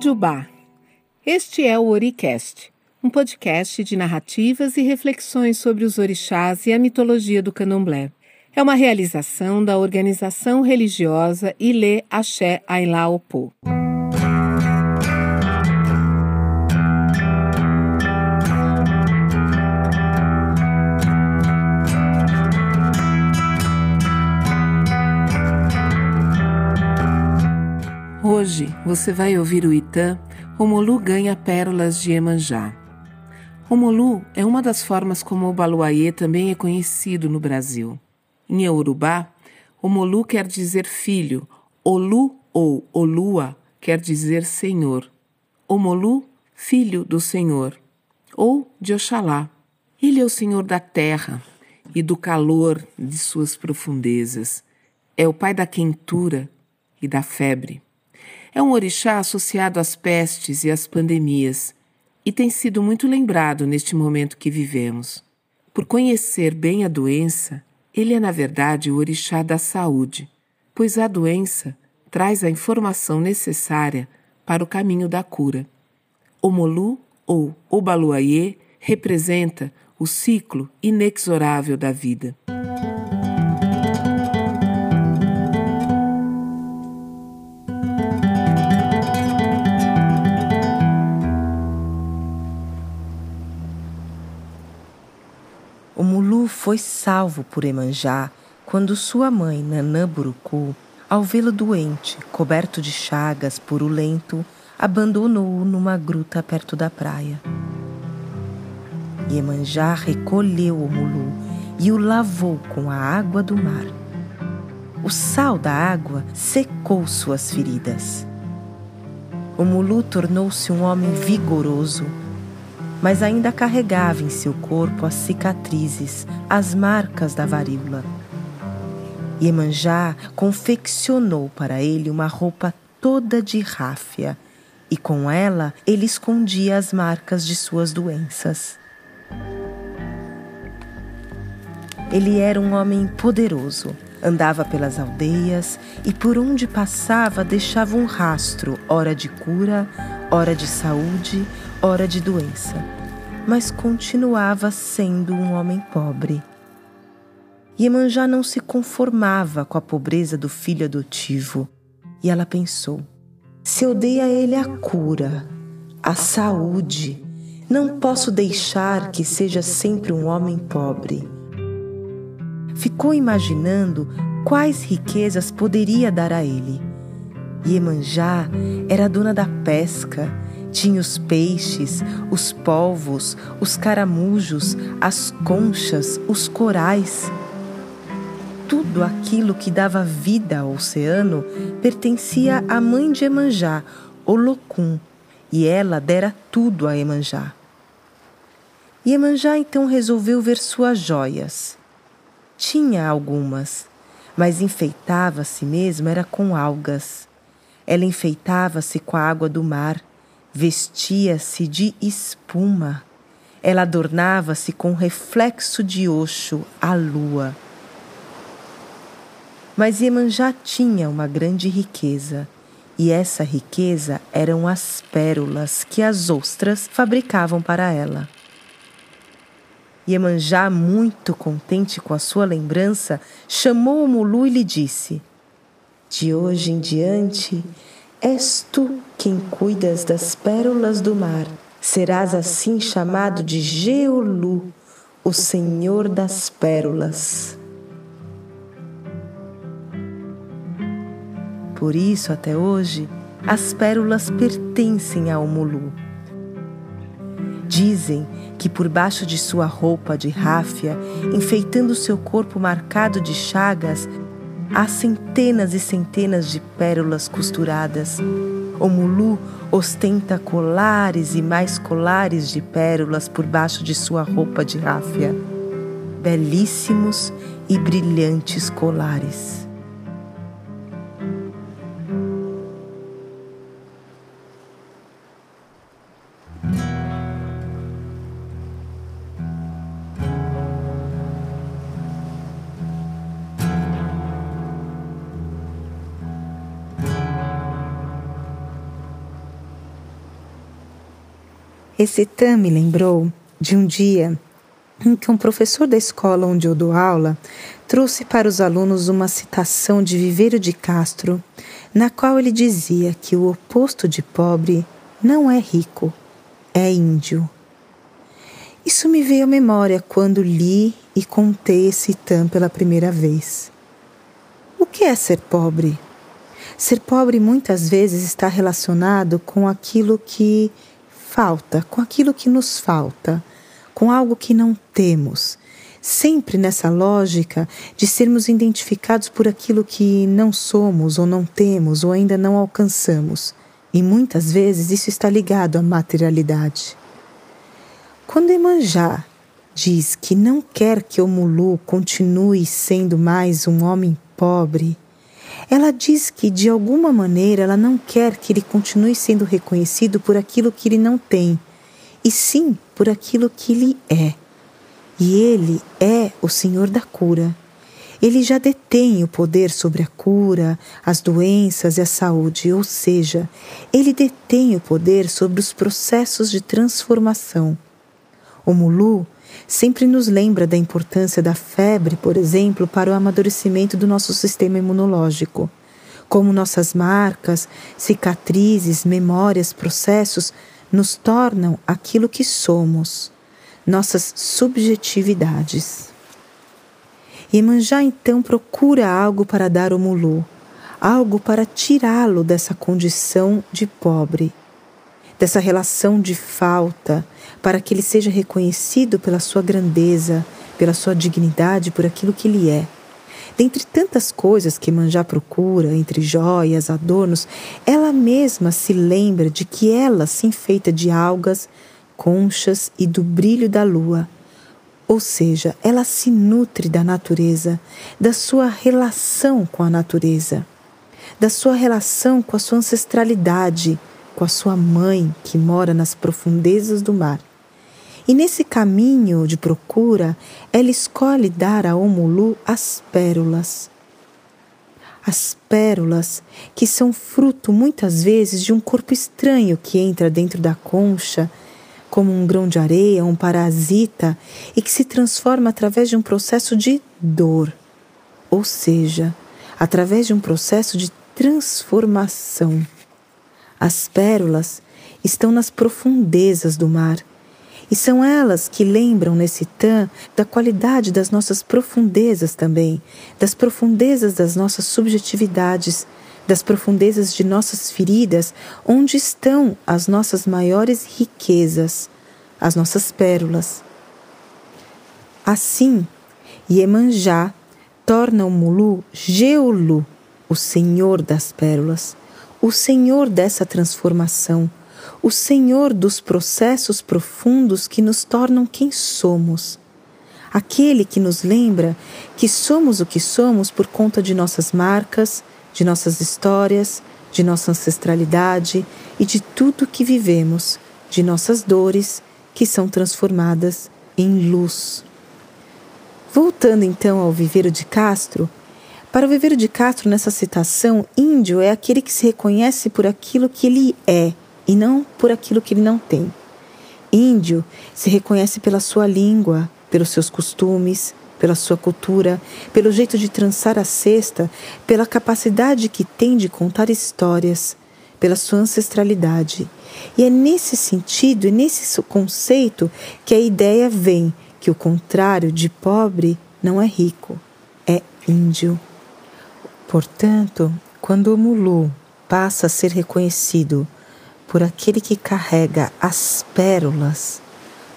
Ojubá. Este é o Oricast, um podcast de narrativas e reflexões sobre os orixás e a mitologia do candomblé. É uma realização da organização religiosa Ilê Axé Ailá Opô. Hoje você vai ouvir o Itã Romolu ganha pérolas de Emanjá. Romolu é uma das formas como o Baluayê também é conhecido no Brasil. Em Yorubá, Romolu quer dizer filho, Olu ou Olua quer dizer senhor. Omolu, filho do Senhor, ou de Oxalá. Ele é o Senhor da terra e do calor de suas profundezas. É o pai da quentura e da febre. É um orixá associado às pestes e às pandemias e tem sido muito lembrado neste momento que vivemos. Por conhecer bem a doença, ele é, na verdade, o orixá da saúde, pois a doença traz a informação necessária para o caminho da cura. O Molu, ou Obaluayê, representa o ciclo inexorável da vida. Foi salvo por Emanjá quando sua mãe, Nanã Burucu, ao vê-lo doente, coberto de chagas, purulento, abandonou-o numa gruta perto da praia. Iemanjá recolheu o mulu e o lavou com a água do mar. O sal da água secou suas feridas. O mulu tornou-se um homem vigoroso, mas ainda carregava em seu corpo as cicatrizes, as marcas da varíola. Iemanjá confeccionou para ele uma roupa toda de ráfia, e com ela ele escondia as marcas de suas doenças. Ele era um homem poderoso, andava pelas aldeias e por onde passava deixava um rastro, hora de cura, hora de saúde, hora de doença, mas continuava sendo um homem pobre. Iemanjá não se conformava com a pobreza do filho adotivo e ela pensou: se eu dei a ele a cura, a saúde, não posso deixar que seja sempre um homem pobre. Ficou imaginando quais riquezas poderia dar a ele. Iemanjá era dona da pesca tinha os peixes, os polvos, os caramujos, as conchas, os corais. Tudo aquilo que dava vida ao oceano pertencia à mãe de Emanjá, Olocum, e ela dera tudo a Emanjá. E Emanjá então resolveu ver suas joias. Tinha algumas, mas enfeitava-se mesmo era com algas. Ela enfeitava-se com a água do mar Vestia-se de espuma. Ela adornava-se com reflexo de Oxo, a lua. Mas Iemanjá tinha uma grande riqueza, e essa riqueza eram as pérolas que as ostras fabricavam para ela. Iemanjá, muito contente com a sua lembrança, chamou o Mulu e lhe disse: De hoje em diante, És tu quem cuidas das pérolas do mar. Serás assim chamado de Geolu, o Senhor das pérolas. Por isso, até hoje, as pérolas pertencem ao Mulu. Dizem que por baixo de sua roupa de ráfia, enfeitando seu corpo marcado de chagas, há centenas e centenas de pérolas costuradas. O mulu ostenta colares e mais colares de pérolas por baixo de sua roupa de ráfia. Belíssimos e brilhantes colares. Esse tam me lembrou de um dia em que um professor da escola onde eu dou aula trouxe para os alunos uma citação de Viveiro de Castro, na qual ele dizia que o oposto de pobre não é rico, é índio. Isso me veio à memória quando li e contei esse tam pela primeira vez. O que é ser pobre? Ser pobre muitas vezes está relacionado com aquilo que falta, com aquilo que nos falta, com algo que não temos. Sempre nessa lógica de sermos identificados por aquilo que não somos, ou não temos, ou ainda não alcançamos. E muitas vezes isso está ligado à materialidade. Quando Emanjá diz que não quer que Omulu continue sendo mais um homem pobre, ela diz que de alguma maneira ela não quer que ele continue sendo reconhecido por aquilo que ele não tem, e sim por aquilo que ele é. E ele é o Senhor da cura. Ele já detém o poder sobre a cura, as doenças e a saúde, ou seja, ele detém o poder sobre os processos de transformação. O Mulu sempre nos lembra da importância da febre, por exemplo, para o amadurecimento do nosso sistema imunológico. Como nossas marcas, cicatrizes, memórias, processos nos tornam aquilo que somos, nossas subjetividades. Iemanjá então procura algo para dar ao Mulu, algo para tirá-lo dessa condição de pobre, dessa relação de falta, para que ele seja reconhecido pela sua grandeza, pela sua dignidade, por aquilo que ele é. Dentre tantas coisas que Manjá procura, entre joias, adornos, ela mesma se lembra de que ela se enfeita de algas, conchas e do brilho da lua. Ou seja, ela se nutre da natureza, da sua relação com a natureza, da sua relação com a sua ancestralidade, com a sua mãe que mora nas profundezas do mar. E nesse caminho de procura, ela escolhe dar a Omulu as pérolas. As pérolas que são fruto muitas vezes de um corpo estranho que entra dentro da concha, como um grão de areia, um parasita, e que se transforma através de um processo de dor, ou seja, através de um processo de transformação. As pérolas estão nas profundezas do mar e são elas que lembram nesse tan da qualidade das nossas profundezas também, das profundezas das nossas subjetividades, das profundezas de nossas feridas, onde estão as nossas maiores riquezas, as nossas pérolas. Assim, Iemanjá torna o Mulu Geolu, o senhor das pérolas, o senhor dessa transformação o Senhor dos processos profundos que nos tornam quem somos. Aquele que nos lembra que somos o que somos por conta de nossas marcas, de nossas histórias, de nossa ancestralidade e de tudo que vivemos, de nossas dores que são transformadas em luz. Voltando então ao viveiro de Castro, para o viveiro de Castro, nessa citação, índio é aquele que se reconhece por aquilo que ele é e não por aquilo que ele não tem. Índio se reconhece pela sua língua, pelos seus costumes, pela sua cultura, pelo jeito de trançar a cesta, pela capacidade que tem de contar histórias, pela sua ancestralidade. E é nesse sentido e nesse conceito que a ideia vem que o contrário de pobre não é rico, é índio. Portanto, quando o Mulu passa a ser reconhecido por aquele que carrega as pérolas,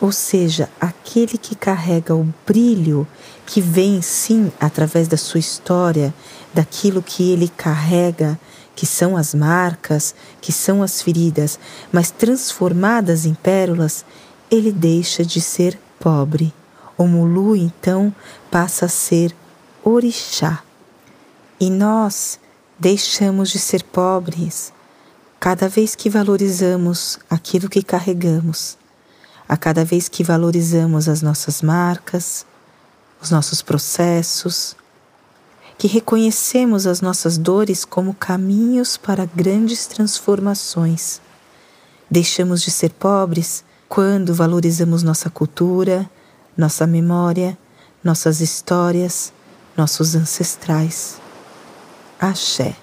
ou seja, aquele que carrega o brilho que vem sim através da sua história, daquilo que ele carrega, que são as marcas, que são as feridas, mas transformadas em pérolas, ele deixa de ser pobre. O Mulu então passa a ser orixá. E nós deixamos de ser pobres cada vez que valorizamos aquilo que carregamos, a cada vez que valorizamos as nossas marcas, os nossos processos, que reconhecemos as nossas dores como caminhos para grandes transformações. Deixamos de ser pobres quando valorizamos nossa cultura, nossa memória, nossas histórias, nossos ancestrais. Axé.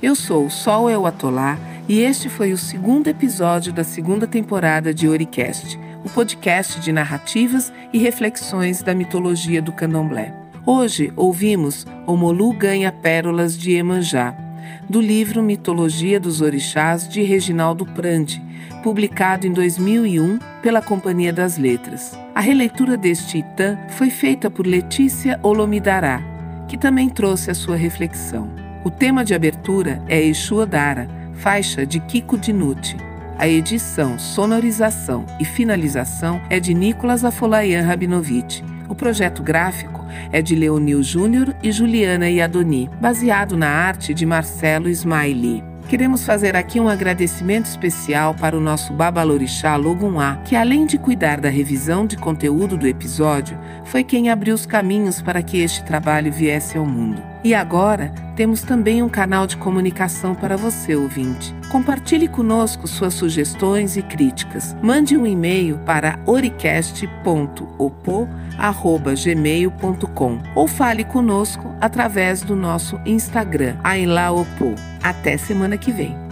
Eu sou o Sol El Atolá e este foi o segundo episódio da segunda temporada de Oricast, o podcast de narrativas e reflexões da mitologia do candomblé. Hoje ouvimos Omolu Ganha Pérolas de Emanjá, do livro Mitologia dos Orixás de Reginaldo Prandi, publicado em 2001 pela Companhia das Letras. A releitura deste Itã foi feita por Letícia Olomidará, que também trouxe a sua reflexão. O tema de abertura é Exu faixa de Kiko Dinucci. A edição, sonorização e finalização é de Nicolas Afolayan Rabinovich. O projeto gráfico é de Leonil Júnior e Juliana Iadoni, baseado na arte de Marcelo Smiley. Queremos fazer aqui um agradecimento especial para o nosso Babalorixá Logumá, que além de cuidar da revisão de conteúdo do episódio, foi quem abriu os caminhos para que este trabalho viesse ao mundo. E agora temos também um canal de comunicação para você, ouvinte. Compartilhe conosco suas sugestões e críticas. Mande um e-mail para oricast.opo.gmail.com ou fale conosco através do nosso Instagram, Ailaopo. Até semana que vem.